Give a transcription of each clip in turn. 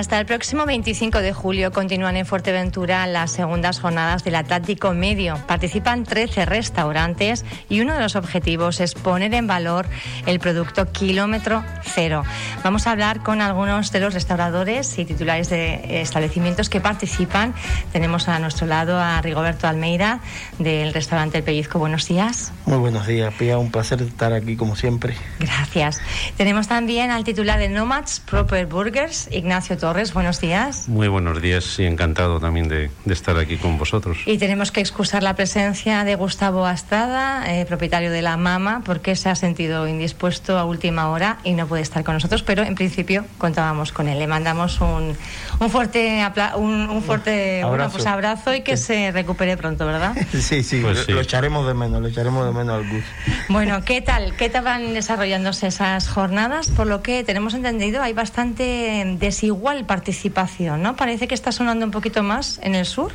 Hasta el próximo 25 de julio continúan en Fuerteventura las segundas jornadas del Atlántico Medio. Participan 13 restaurantes y uno de los objetivos es poner en valor el producto kilómetro cero. Vamos a hablar con algunos de los restauradores y titulares de establecimientos que participan. Tenemos a nuestro lado a Rigoberto Almeida del restaurante El Pellizco. Buenos días. Muy buenos días, Pia. Un placer estar aquí como siempre. Gracias. Tenemos también al titular de Nomads Proper Burgers, Ignacio Torres. Buenos días. Muy buenos días y encantado también de, estar aquí con vosotros. Y tenemos que excusar la presencia de Gustavo Astrada, eh, propietario de La Mama, porque se ha sentido indispuesto a última hora y no puede estar con nosotros, pero en principio contábamos con él. Le mandamos un, un fuerte, un, fuerte abrazo. Pues abrazo y que se recupere pronto, ¿verdad? sí, sí, pues lo, echaremos de menos, lo echaremos de menos al Gus. Bueno, ¿qué tal? ¿Qué tal van desarrollándose esas jornadas? Por lo que tenemos entendido, hay bastante desigual participación, ¿no? Parece que está sonando un poquito más en el sur.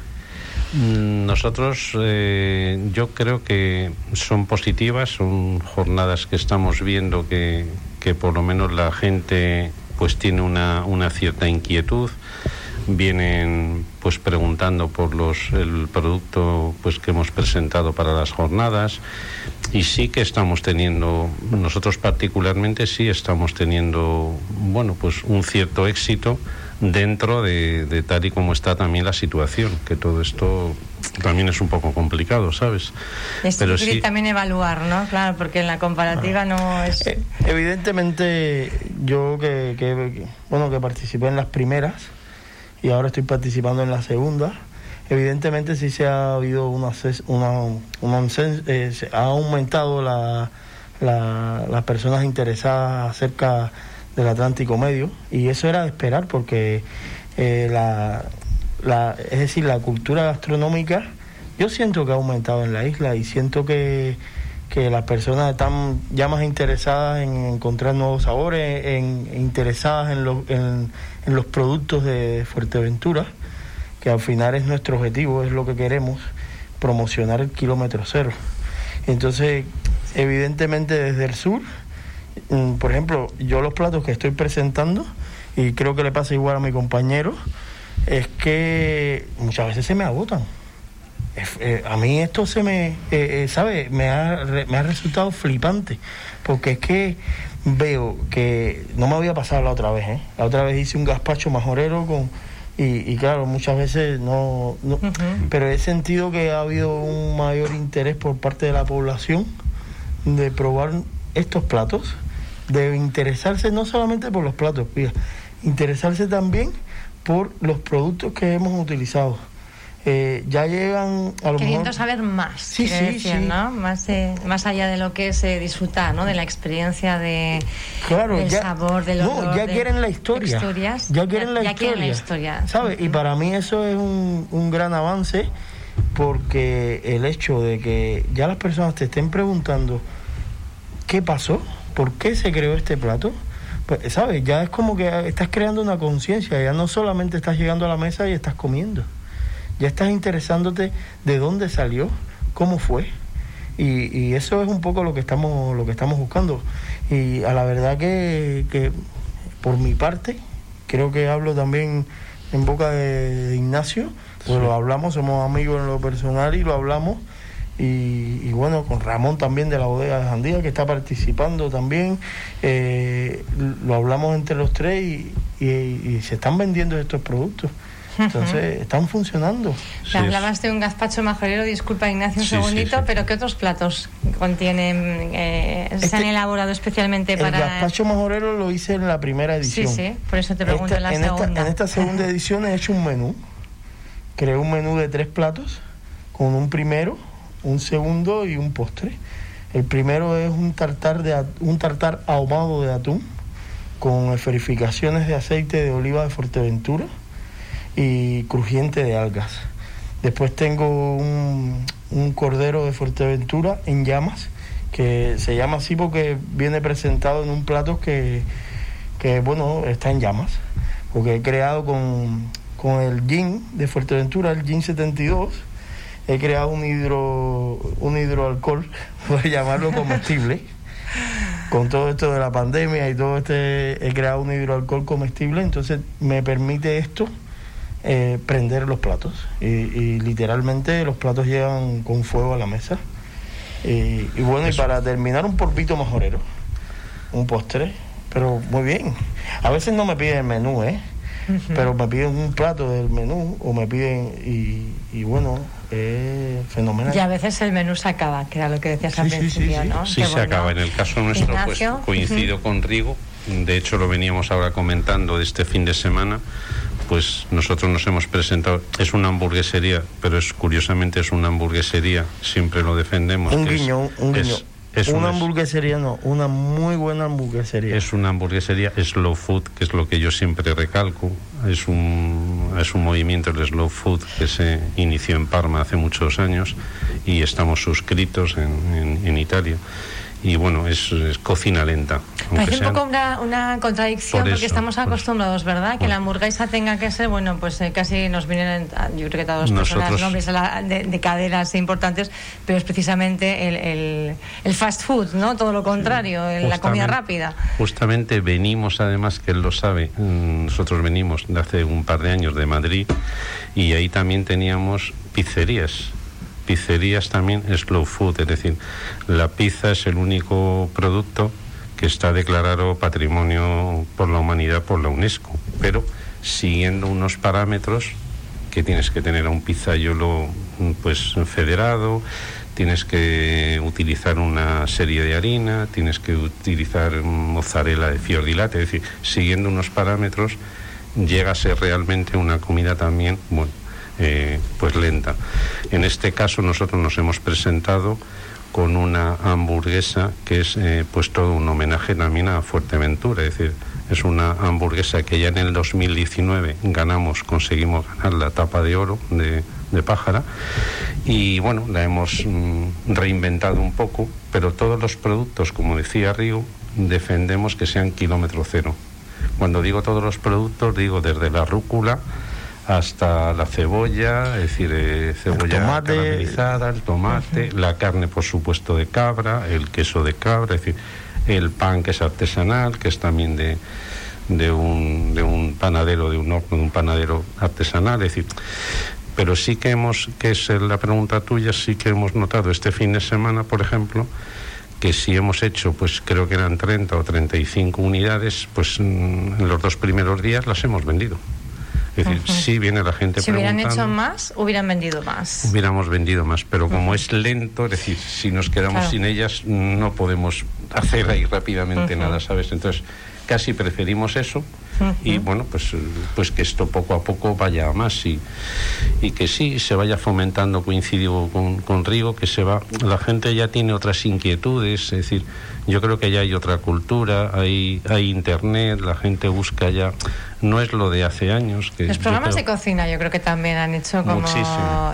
Mm, nosotros, eh, yo creo que son positivas, son jornadas que estamos viendo que, que por lo menos la gente pues tiene una, una cierta inquietud vienen pues preguntando por los el producto pues que hemos presentado para las jornadas y sí que estamos teniendo nosotros particularmente sí estamos teniendo bueno pues un cierto éxito dentro de, tal y como está también la situación que todo esto también es un poco complicado, ¿sabes? Es Pero sí también evaluar, ¿no? Claro, porque en la comparativa no es... Eh, evidentemente, yo que, que, bueno, que participé en las primeras, y ahora estoy participando en la segunda. Evidentemente sí se ha habido una, una, eh, ha aumentado la, las personas interesadas acerca del Atlántico Medio y eso era de esperar porque eh, la, es decir, la cultura gastronómica yo siento que ha aumentado en la isla y siento que, que las personas están ya más interesadas en encontrar nuevos sabores, en, interesadas en, en, en, los productos de Fuerteventura, que al final es nuestro objetivo, es lo que queremos, promocionar el kilómetro cero. Entonces, evidentemente desde el sur, mm, por ejemplo, yo los platos que estoy presentando, y creo que le pasa igual a mi compañero, es que muchas veces se me agotan eh, a mí esto se me, eh, eh, ¿sabe? Me ha, me ha resultado flipante, porque es que veo que no me había pasado la otra vez, ¿eh? La otra vez hice un gazpacho majorero con... Y, claro, muchas veces no... Pero he sentido que ha habido un mayor interés por parte de la población de probar estos platos, de interesarse no solamente por los platos, interesarse también por los productos que hemos utilizado eh, ya llegan a lo Queriendo saber más, sí, sí, sí. ¿no? Más, más allá de lo que es eh, disfrutar, ¿no? De la experiencia, de, claro, del sabor, del olor. No, ya quieren la historia. Ya quieren la ya historia. Quieren la historia. ¿Sabes? Y para mí eso es un, un gran avance porque el hecho de que ya las personas te estén preguntando qué pasó, por qué se creó este plato, pues, ¿sabes? Ya es como que estás creando una conciencia, ya no solamente estás llegando a la mesa y estás comiendo ya estás interesándote de dónde salió, cómo fue. Y, eso es un poco lo que estamos, lo que estamos buscando. Y a la verdad que, que por mi parte, creo que hablo también en boca de, Ignacio, pues lo hablamos, somos amigos en lo personal y lo hablamos. Y, bueno, con Ramón también de la bodega de Jandía, que está participando también, eh, lo hablamos entre los tres y, y se están vendiendo estos productos. Entonces, están funcionando. hablabas de un gazpacho majorero, disculpa Ignacio un segundito, pero ¿qué otros platos contienen, eh, se han este, elaborado especialmente para...? El gazpacho majorero lo hice en la primera edición. Sí, sí, por eso te pregunto en la segunda. Esta, en esta segunda edición he hecho un menú, creé un menú de tres platos, con un primero, un segundo y un postre. El primero es un tartar, de, un tartar ahumado de atún, con esferificaciones de aceite de oliva de Fuerteventura y crujiente de algas. Después tengo un, cordero de Fuerteventura en llamas, que se llama así porque viene presentado en un plato que, bueno, está en llamas, porque he creado con, con el gin de Fuerteventura, el gin 72, he creado un hidro un hidroalcohol, a llamarlo comestible, con todo esto de la pandemia y todo este, he creado un hidroalcohol comestible, entonces me permite esto eh, prender los platos. Y, literalmente los platos llegan con fuego a la mesa. Y, bueno, y para terminar un porpito majorero, un postre, pero muy bien. A veces no me piden el menú, ¿eh? Pero me piden un plato del menú o me piden, y, bueno, es fenomenal. Y a veces el menú se acaba, que era lo que decías al principio, sí, ¿no? Sí, se acaba. En el caso nuestro, pues coincido con Rigo. De hecho, lo veníamos ahora comentando de este fin de semana. Pues nosotros nos hemos presentado. Es una hamburguesería, pero es curiosamente es una hamburguesería. Siempre lo defendemos. Un guiño, un guiño una hamburguesería, no, una muy buena hamburguesería. Es una hamburguesería slow food, que es lo que yo siempre recalco. Es un, es un movimiento, el slow food, que se inició en Parma hace muchos años y estamos suscritos en, en Italia y bueno, es, cocina lenta. Parece un poco una, contradicción porque estamos acostumbrados, ¿verdad? Que la hamburguesa tenga que ser, bueno, pues eh, casi nos vienen, yo creo que todos los nombres de, caderas importantes, pero es precisamente el, el, fast food, ¿no? Todo lo contrario, la comida rápida. Justamente venimos, además, que él lo sabe, mm, nosotros venimos de hace un par de años de Madrid y ahí también teníamos pizzerías pizzerías también slow food, es decir, la pizza es el único producto que está declarado patrimonio por la humanidad por la UNESCO, pero siguiendo unos parámetros que tienes que tener a un pizzaiolo pues federado, tienes que utilizar una serie de harina, tienes que utilizar mozzarella de fiordilate, es decir, siguiendo unos parámetros llega a ser realmente una comida también, bueno, eh, pues lenta. En este caso nosotros nos hemos presentado con una hamburguesa que es eh, pues todo un homenaje también a Fuerteventura, es decir, es una hamburguesa que ya en el 2019 ganamos, conseguimos ganar la tapa de oro de, de Pájara y bueno, la hemos mm, reinventado un poco, pero todos los productos, como decía Río, defendemos que sean kilómetro cero. Cuando digo todos los productos, digo desde la rúcula, hasta la cebolla, es decir, eh, cebolla caramelizada, el tomate, la carne, por supuesto, de cabra, el queso de cabra, es decir, el pan que es artesanal, que es también de, de, un, de un panadero, de un horno, de un panadero artesanal, es decir, pero sí que hemos, que es la pregunta tuya, sí que hemos notado este fin de semana, por ejemplo, que si hemos hecho, pues creo que eran 30 o 35 unidades, pues mm, en los dos primeros días las hemos vendido. Es decir, si viene la gente Si hubieran hecho más, hubieran vendido más. Hubiéramos vendido más, pero como es lento, es decir, si nos quedamos sin ellas, no podemos hacer ahí rápidamente nada, ¿sabes? Entonces, casi preferimos eso y bueno, pues, pues que esto poco a poco vaya a más y, y que sí, se vaya fomentando, coincido con, con Rigo, que se va, la gente ya tiene otras inquietudes, es decir, yo creo que ya hay otra cultura, hay, hay internet, la gente busca ya, no es lo de hace años. Que Los programas de cocina yo creo que también han hecho como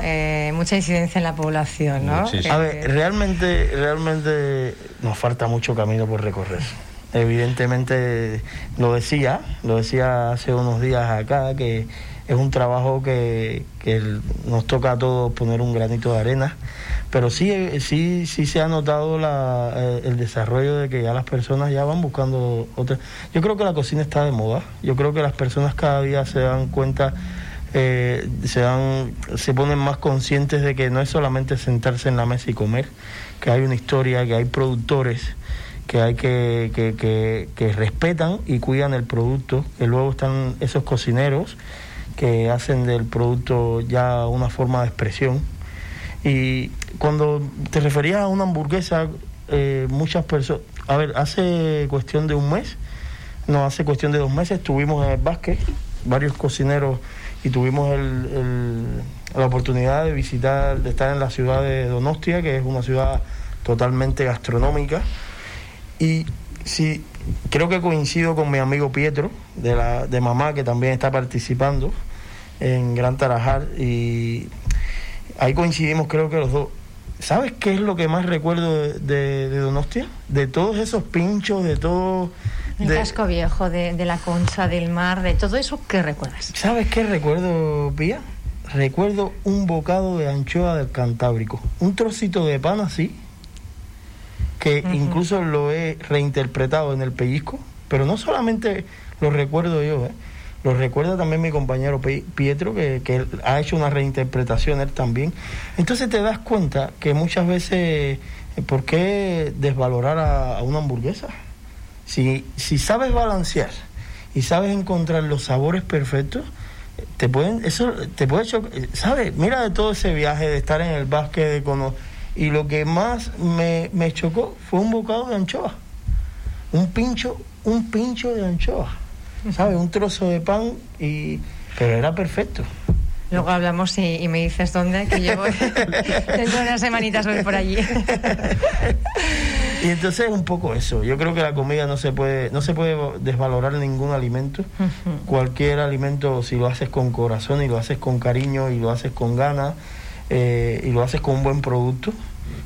eh, mucha incidencia en la población, ¿no? A ver, realmente, realmente nos falta mucho camino por recorrer. Evidentemente, lo decía, lo decía hace unos días acá, que es un trabajo que, nos toca a todos poner un granito de arena pero sí, sí, sí se ha notado eh, el desarrollo de que ya las personas ya van buscando otra. Yo creo que la cocina está de moda. Yo creo que las personas cada día se dan cuenta, eh, se dan, se ponen más conscientes de que no es solamente sentarse en la mesa y comer, que hay una historia, que hay productores que hay que, que, que, que respetan y cuidan el producto, que luego están esos cocineros que hacen del producto ya una forma de expresión y cuando te referías a una hamburguesa, eh, muchas personas, a ver, hace cuestión de un mes, no, hace cuestión de dos meses, estuvimos en el básquet, varios cocineros, y tuvimos el, la oportunidad de visitar, de estar en la ciudad de Donostia, que es una ciudad totalmente gastronómica. Y sí, creo que coincido con mi amigo Pietro, de, la, de mamá, que también está participando en Gran Tarajar, y ahí coincidimos creo que los dos. ¿Sabes qué es lo que más recuerdo de, Donostia? De todos esos pinchos, de todo... El casco viejo, de, la concha, del mar, de todo eso, ¿qué recuerdas? ¿Sabes qué recuerdo, Pía? Recuerdo un bocado de anchoa del Cantábrico. Un trocito de pan así, que incluso lo he reinterpretado en el pellizco, pero no solamente lo recuerdo yo, ¿eh? lo recuerda también mi compañero Pietro, que, que ha hecho una reinterpretación él también. Entonces te das cuenta que muchas veces, ¿por qué desvalorar a, una hamburguesa? Si, si sabes balancear y sabes encontrar los sabores perfectos, te pueden, eso te puede chocar, ¿sabes? Mira de todo ese viaje de estar en el básquet de cono, y lo que más me, me chocó fue un bocado de anchoa. Un pincho, un pincho de anchoa. ¿Sabes? Un trozo de pan y pero era perfecto. Luego hablamos y, me dices dónde, que yo dentro de unas semanitas voy por allí. y entonces es un poco eso. Yo creo que la comida no se puede, no se puede desvalorar ningún alimento. Cualquier alimento, si lo haces con corazón y lo haces con cariño y lo haces con ganas eh, y lo haces con un buen producto,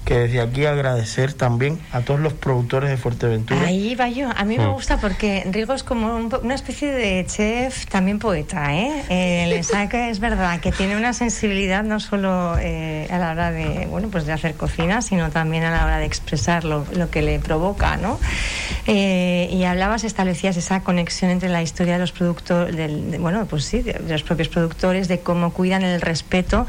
que desde aquí agradecer también a todos los productores de Fuerteventura. Ahí va yo. A mí me mm. gusta porque Rigo es como una especie de chef, también poeta, ¿eh? eh le saca, es verdad, que tiene una sensibilidad no solo eh, a la hora de, bueno, pues de hacer cocina, sino también a la hora de expresar lo, que le provoca, ¿no? Eh, y hablabas, establecías esa conexión entre la historia de los productores, del, bueno, pues sí, de los propios productores, de cómo cuidan el respeto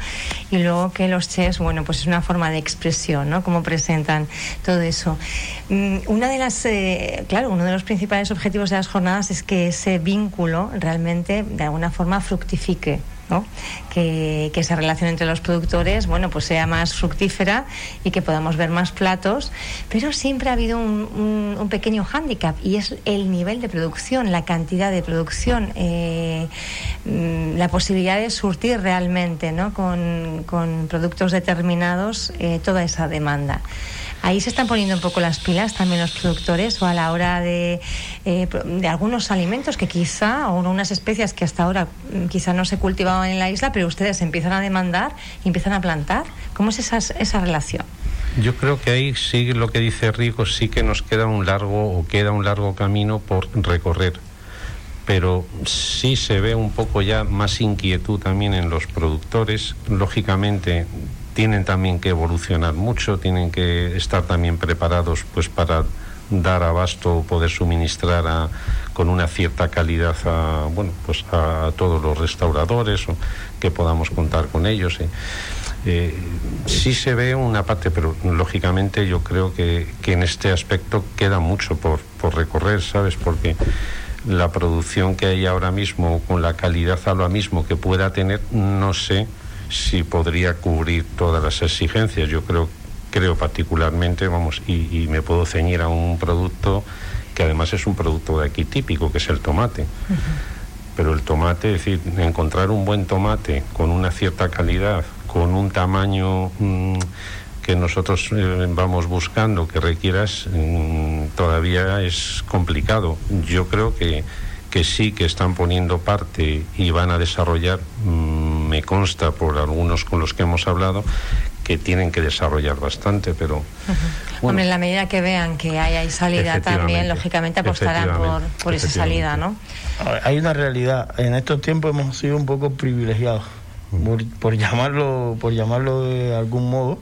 y luego que los chefs, bueno, pues es una forma de expresión ¿no? Cómo presentan todo eso. Mm, una de las, eh, claro, uno de los principales objetivos de las jornadas es que ese vínculo realmente de alguna forma fructifique. ¿No? Que, esa relación entre los productores bueno pues sea más fructífera y que podamos ver más platos pero siempre ha habido un, un, pequeño hándicap y es el nivel de producción la cantidad de producción eh, mm, la posibilidad de surtir realmente ¿no? con, con productos determinados eh, toda esa demanda Ahí se están poniendo un poco las pilas también los productores o a la hora de, eh, de algunos alimentos que quizá, o unas especias que hasta ahora mm, quizá no se cultivaban en la isla, pero ustedes empiezan a demandar y empiezan a plantar. ¿Cómo es esa, esa relación? Yo creo que ahí sí lo que dice Rico, sí que nos queda un largo o queda un largo camino por recorrer. Pero sí se ve un poco ya más inquietud también en los productores. Lógicamente, tienen también que evolucionar mucho, tienen que estar también preparados pues para dar abasto o poder suministrar con una cierta calidad a bueno pues a, todos los restauradores o que podamos contar con ellos ¿eh? Eh, sí se ve una parte pero lógicamente yo creo que, que en este aspecto queda mucho por, por recorrer sabes porque la producción que hay ahora mismo con la calidad a lo mismo que pueda tener no sé si podría cubrir todas las exigencias. Yo creo, creo particularmente, vamos, y, me puedo ceñir a un producto que además es un producto de aquí típico, que es el tomate. Pero el tomate, es decir, encontrar un buen tomate con una cierta calidad, con un tamaño mm, que nosotros eh, vamos buscando, que requieras, mm, todavía es complicado. Yo creo que, que sí que están poniendo parte y van a desarrollar. Mm, me consta por algunos con los que hemos hablado que tienen que desarrollar bastante, pero... Hombre, en la medida que vean que hay, hay salida también, lógicamente apostarán por, por esa salida, ¿no? Hay una realidad, en estos tiempos hemos sido un poco privilegiados, por, llamarlo, por llamarlo de algún modo,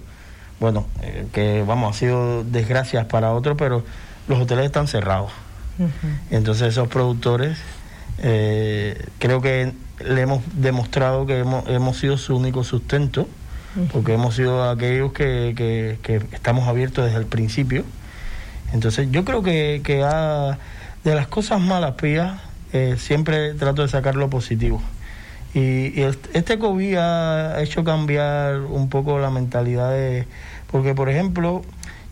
bueno, eh, que vamos, ha sido desgracias para otros, pero los hoteles están cerrados. Entonces esos productores eh, creo que le hemos demostrado que hemos, hemos sido su único sustento, porque hemos sido aquellos que, que, estamos abiertos desde el principio. Entonces yo creo que, que de las cosas malas, Pía, eh, siempre trato de sacar lo positivo. Y, este COVID ha hecho cambiar un poco la mentalidad de... Porque, por ejemplo,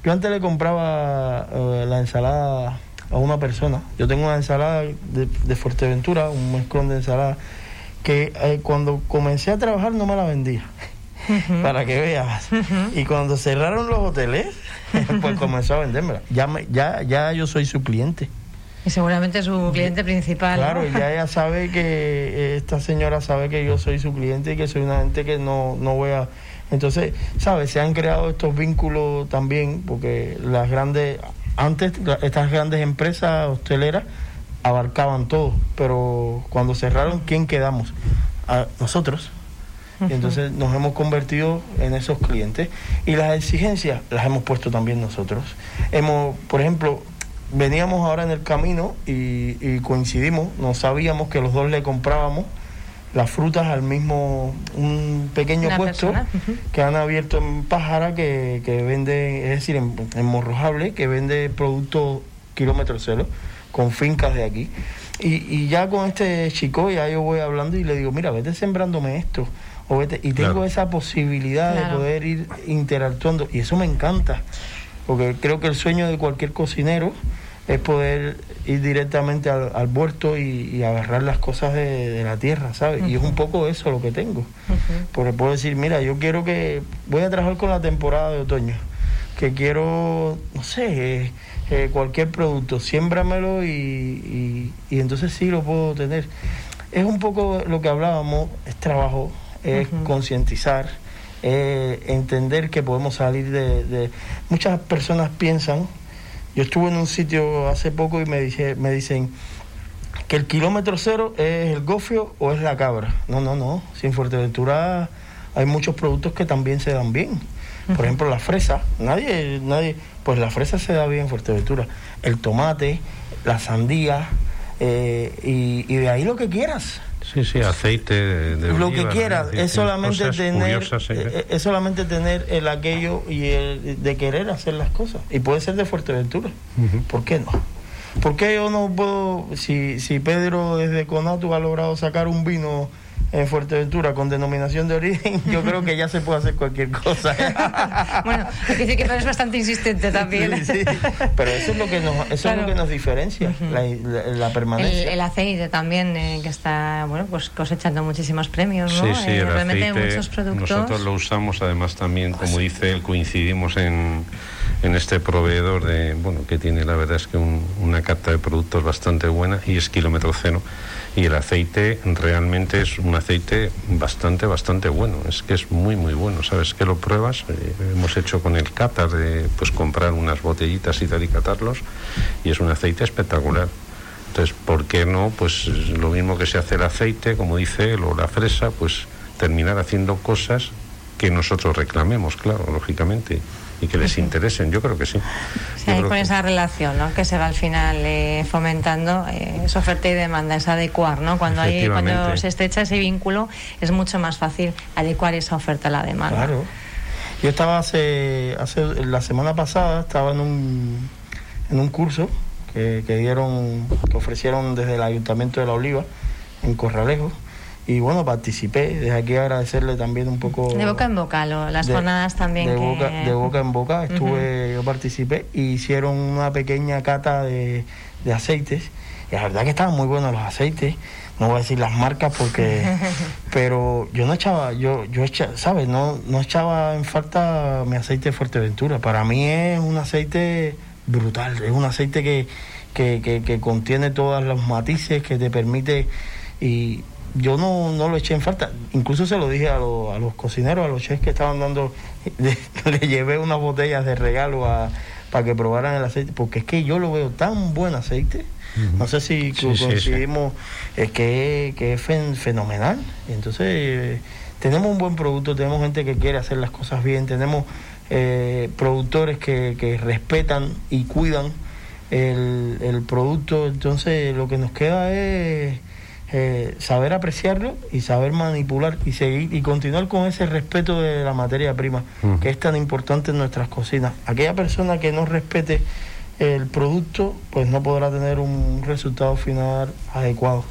yo antes le compraba eh, la ensalada a una persona. Yo tengo una ensalada de, de Fuerteventura, un mezclón de ensalada que eh, cuando comencé a trabajar no me la vendía. Para que veas. Y cuando cerraron los hoteles, pues comenzó a vendérmela. Ya, ya, ya yo soy su cliente. Y seguramente su cliente principal. Claro, ya ella sabe que, eh, esta señora sabe que yo soy su cliente y que soy una gente que no, no voy a... Entonces, ¿sabes? Se han creado estos vínculos también, porque las grandes, antes estas grandes empresas hosteleras abarcaban todo, pero cuando cerraron, ¿quién quedamos? A nosotros. Y entonces nos hemos convertido en esos clientes. Y las exigencias las hemos puesto también nosotros. Hemos, por ejemplo, veníamos ahora en el camino y, coincidimos, no sabíamos que los dos le comprábamos las frutas al mismo, un pequeño puesto que han abierto en Pájara que, vende, es decir, en, en Morrojable, que vende productos kilómetro cero, con fincas de aquí. Y, y ya con este chico ya yo voy hablando y le digo, mira, vete sembrándome esto. O vete, y tengo esa posibilidad de poder ir interactuando. Y eso me encanta. Porque creo que el sueño de cualquier cocinero es poder ir directamente al, al huerto y, agarrar las cosas de, la tierra, ¿sabes? Y es un poco eso lo que tengo. Porque puedo decir, mira, yo quiero que voy a trabajar con la temporada de otoño, que quiero, no sé, eh, cualquier producto, siémbramelo y, y, entonces sí lo puedo tener. Es un poco lo que hablábamos, es trabajo, es concientizar, es entender que podemos salir de, de... Muchas personas piensan yo estuve en un sitio hace poco y me, dice, me dicen que el kilómetro cero es el gofio o es la cabra. No, no, no. Sin Fuerteventura hay muchos productos que también se dan bien. Por ejemplo, la fresa. Nadie, nadie, pues la fresa se da bien en Fuerteventura. El tomate, la sandía, eh, y, y de ahí lo que quieras. Sí, sí, aceite de, Lo que quiera, es solamente tener eh, es solamente tener el aquello y el de querer hacer las cosas. Y puede ser de Fuerteventura. ¿Por qué no? ¿Por qué yo no puedo, si, si Pedro desde Conatu ha logrado sacar un vino en Fuerteventura con denominación de origen, yo creo que ya se puede hacer cualquier cosa. bueno, hay que decir que es bastante insistente también. Sí, pero eso es lo que nos, eso es lo que nos diferencia, la, permanencia. El, aceite también, eh, que está bueno pues cosechando muchísimos premios, ¿no? Sí, sí, eh, realmente muchos productos. Nosotros lo usamos además también, como dice él, coincidimos en, en este proveedor de, bueno, que tiene la verdad es que una carta de productos bastante buena y es kilómetro cero y el aceite realmente es un aceite bastante, bastante bueno. Es que es muy, muy bueno. ¿Sabes que lo pruebas? Eh, hemos hecho con el Qatar de pues comprar unas botellitas y tal y catarlos y es un aceite espectacular. Entonces, ¿por qué no? Pues lo mismo que se hace el aceite, como dice él, o la fresa, pues terminar haciendo cosas que nosotros reclamemos, claro, lógicamente y que les interesen. Yo creo que sí. sí con esa relación ¿no? que se va al final eh, fomentando, eh, esa oferta y demanda, es adecuar. ¿no? Cuando, hay, cuando se estrecha ese vínculo, es mucho más fácil adecuar esa oferta a la demanda. Claro. Yo estaba hace, hace la semana pasada, estaba en un, en un curso que, que dieron, que ofrecieron desde el Ayuntamiento de La Oliva, en Corralejo y bueno, participé. Desde aquí agradecerle también un poco. De boca en boca, las jornadas también. De, boca, de boca en boca, estuve, yo participé y hicieron una pequeña cata de, aceites. Y la verdad que estaban muy buenos los aceites. No voy a decir las marcas porque. pero yo no echaba, yo, yo echaba, ¿sabes? No, no echaba en falta mi aceite de Fuerteventura. Para mí es un aceite brutal. Es un aceite que, que, que, que contiene todos los matices, que te permite. Y yo no, no lo eché en falta. Incluso se lo dije a, a los cocineros, a los chefs que estaban dando, le, llevé unas botellas de regalo a, para que probaran el aceite, porque es que yo lo veo tan buen aceite. No sé si coincidimos, Es que, que, es fenomenal. Entonces, tenemos un buen producto, tenemos gente que quiere hacer las cosas bien, tenemos eh, productores que, que respetan y cuidan el, el producto. Entonces, lo que nos queda es eh, saber apreciarlo y saber manipular y seguir y continuar con ese respeto de la materia prima que es tan importante en nuestras cocinas. Aquella persona que no respete el producto, pues no podrá tener un resultado final adecuado.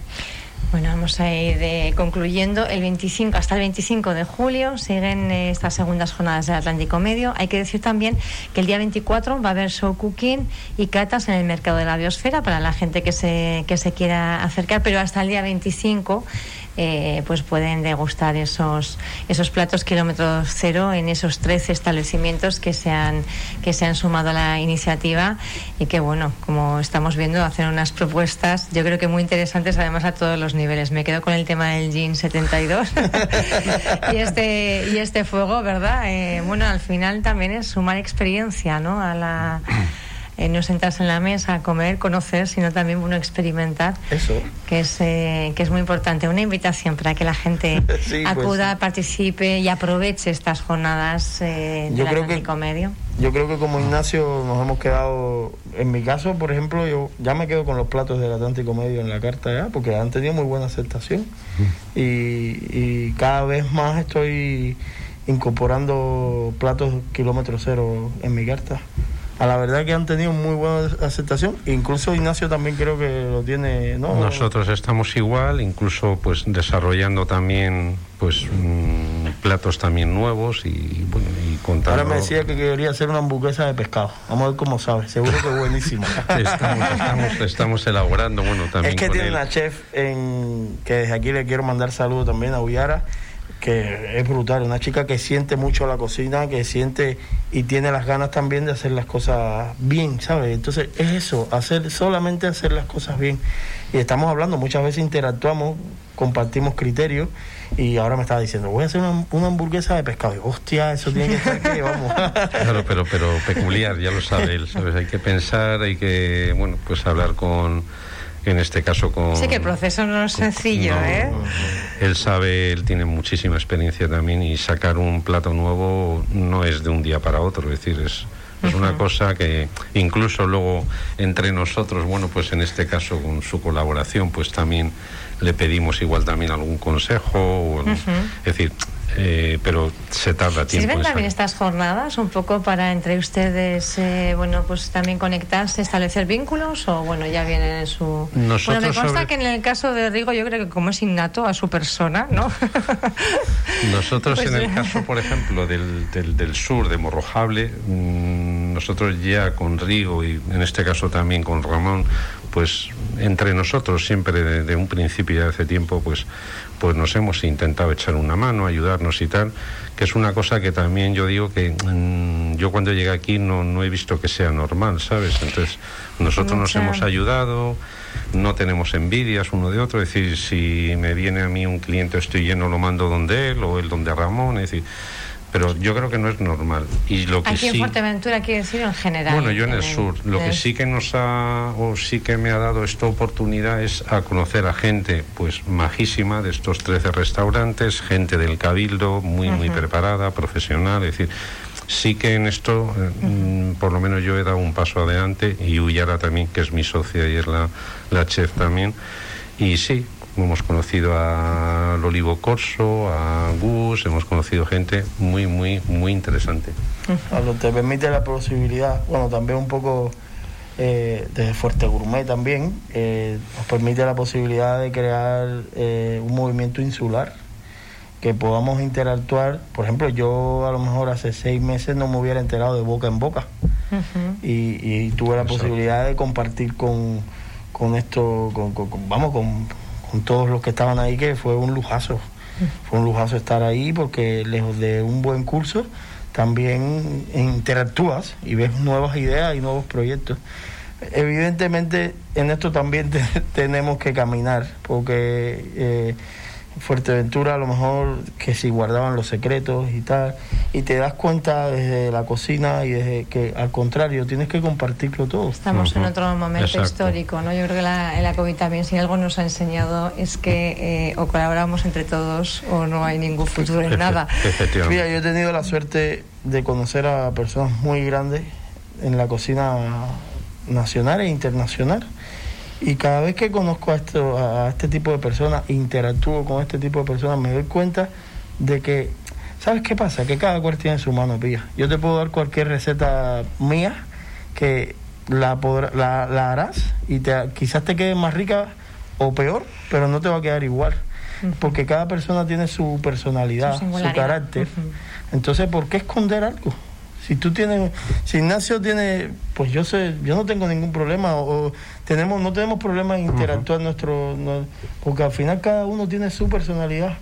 Bueno, vamos a ir eh, concluyendo. El 25, hasta el 25 de julio siguen eh, estas segundas jornadas del Atlántico Medio. Hay que decir también que el día 24 va a haber show cooking y catas en el mercado de la biosfera para la gente que se, que se quiera acercar, pero hasta el día 25 eh, pues pueden degustar esos, esos platos kilómetros cero en esos 13 establecimientos que se, han, que se han sumado a la iniciativa y que, bueno, como estamos viendo, hacen unas propuestas, yo creo que muy interesantes, además a todos los niveles. Me quedo con el tema del Gin 72 y, este, y este fuego, ¿verdad? Eh, bueno, al final también es sumar experiencia, ¿no? A la eh, no sentarse en la mesa a comer, conocer, sino también uno experimentar. Eso. Que es, eh, que es muy importante. Una invitación para que la gente Sí, pues acuda, participe y aproveche estas jornadas eh, Yo creo que- Atlántico Medio. Yo creo que como Ignacio nos hemos quedado, en mi caso, por ejemplo, yo ya me quedo con los platos del Atlántico Medio en la carta ya, porque han tenido muy buena aceptación y, y cada vez más estoy incorporando platos kilómetro cero en mi carta. A la verdad que han tenido muy buena aceptación, incluso Ignacio también creo que lo tiene, ¿no? Nosotros estamos igual, incluso pues desarrollando también pues mm, platos también nuevos y bueno y contando. Ahora me decía que quería hacer una hamburguesa de pescado. Vamos a ver cómo sabe, seguro que es buenísima. estamos, estamos, estamos elaborando, bueno, también Es que con tiene él. una chef en, que desde aquí le quiero mandar saludos también a Uyara, que es brutal, una chica que siente mucho la cocina, que siente y tiene las ganas también de hacer las cosas bien, ¿sabes? Entonces es eso, hacer solamente hacer las cosas bien. Y estamos hablando, muchas veces interactuamos, compartimos criterios y ahora me estaba diciendo, voy a hacer una, una hamburguesa de pescado. Y, hostia, eso tiene que estar aquí, vamos. Claro, pero, pero peculiar, ya lo sabe él, ¿sabes? Hay que pensar, hay que, bueno, pues hablar con, en este caso con... Sí que el proceso no es sencillo, No, ¿eh? Él sabe, él tiene muchísima experiencia también y sacar un plato nuevo no es de un día para otro, es decir, es, es una cosa que incluso luego entre nosotros, bueno, pues en este caso con su colaboración, pues también le pedimos igual también algún consejo, o, es decir, eh, pero se tarda tiempo. ¿Sirven en también estas jornadas un poco para entre ustedes, eh, bueno, pues también conectarse, establecer vínculos o bueno, ya vienen en su... Nosotros bueno, me consta sobre- que en el caso de Rigo yo creo que como es innato a su persona, ¿no? Nosotros Pues, en el caso, por ejemplo, del, del, del sur, de Morrojable, mm, nosotros ya con Rigo y en este caso también con Ramón, pues entre nosotros siempre de, de un principio ya hace tiempo, pues, pues nos hemos intentado echar una mano, ayudarnos y tal, que es una cosa que también yo digo que mm, yo cuando llegué aquí no, no he visto que sea normal, ¿sabes? Entonces nosotros nos hemos ayudado, no tenemos envidias uno de otro, es decir, si me viene a mí un cliente estoy lleno, lo mando donde él o él donde Ramón, es decir, pero yo creo que no es normal. Y lo que Aquí en Fuerteventura, quiero decir, en general. bueno, yo en el sur, lo que sí que nos ha, o sí que me ha dado esta oportunidad es a conocer a gente, pues majísima de estos 13 restaurantes, gente del cabildo, muy, muy preparada, profesional, es decir, sí que en esto, eh, por lo menos yo he dado un paso adelante, y Uyara también, que es mi socia y es la, la chef también, y sí, hemos conocido a Olivo Corso, a Gus, hemos conocido gente muy, muy, muy interesante. Cuando te permite la posibilidad, bueno, también un poco eh, desde Fuerte Gourmet también, eh, nos permite la posibilidad de crear eh, un movimiento insular, que podamos interactuar. Por ejemplo, yo a lo mejor hace seis meses no me hubiera enterado de boca en boca Ujú. y, y tuve la Exacto. posibilidad de compartir con, con esto, con, con- con- vamos, con, con todos los que estaban ahí, que fue un lujazo. Fue un lujazo estar ahí porque lejos de un buen curso, también interactúas y ves nuevas ideas y nuevos proyectos. Evidentemente en esto también te- tenemos que caminar porque eh, Fuerteventura a lo mejor que si guardaban los secretos y tal y te das cuenta desde la cocina y desde que al contrario tienes que compartirlo todo. Estamos en otro momento Exacto. histórico, ¿no? Yo creo que la, en la COVID también, si algo nos ha enseñado es que eh, o colaboramos entre todos o no hay ningún futuro en nada. Mira, yo he tenido la suerte de conocer a personas muy grandes en la cocina nacional e internacional. Y cada vez que conozco a, esto, a este tipo de personas, interactúo con este tipo de personas, me doy cuenta de que, ¿sabes qué pasa? Que cada cual tiene su mano pía. Yo te puedo dar cualquier receta mía que la, podrá- la, la harás y te, quizás te quede más rica o peor, pero no te va a quedar igual. Porque cada persona tiene su personalidad, Su carácter. Entonces, ¿por qué esconder algo? Si tú tienes, si Ignacio tiene, pues yo sé, yo no tengo ningún problema o, o tenemos, no tenemos problema en interactuar nuestro, no- porque al final cada uno tiene su personalidad.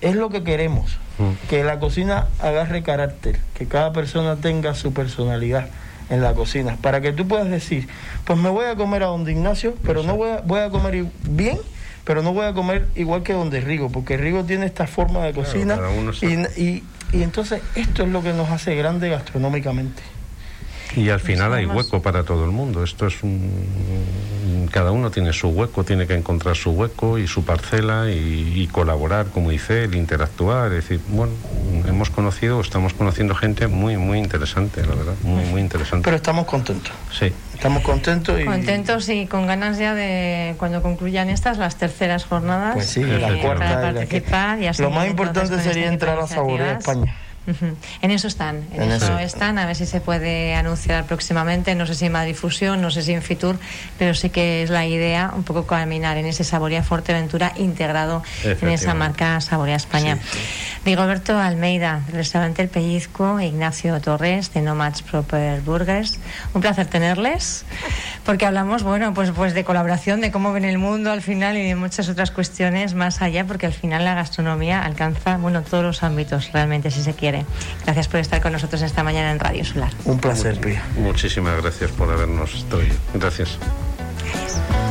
Es lo que queremos, que la cocina agarre carácter, que cada persona tenga su personalidad en la cocina, para que tú puedas decir, pues me voy a comer a donde Ignacio, pero no voy a, voy a comer bien, pero no voy a comer igual que donde Rigo, porque Rigo tiene esta forma de Claro, cocina cada uno y, y, y entonces esto es lo que nos hace grande gastronómicamente. Y al final hay hueco para todo el mundo. Esto es un... Cada uno tiene su hueco, tiene que encontrar su hueco y su parcela y, colaborar, como dice el interactuar. Es decir, bueno, hemos conocido, estamos conociendo gente muy, muy interesante, la verdad, muy, muy interesante. Pero estamos contentos. Sí. Estamos contentos y... Contentos y con ganas ya de cuando concluyan estas, las terceras jornadas. Pues sí, la cuarta. Para participar Lo más importante sería entrar a Saborea España. En eso están, en, eso, están, a ver si se puede anunciar próximamente, no sé si en Madrid Fusión, no sé si en Fitur, pero sí que es la idea un poco caminar en ese Saborea Fuerteventura integrado en esa marca Saborea España. Rigoberto Almeida, restaurante El Pellizco, Ignacio Torres de Nomads Proper Burgers, un placer tenerles, porque hablamos, bueno, pues, pues de colaboración, de cómo ven el mundo al final y de muchas otras cuestiones más allá, porque al final la gastronomía alcanza, bueno, todos los ámbitos realmente, si se quiere. Gracias por estar con nosotros esta mañana en Radio Solar. Un placer, Pía. Muchísimas gracias por habernos traído. Gracias. Gracias.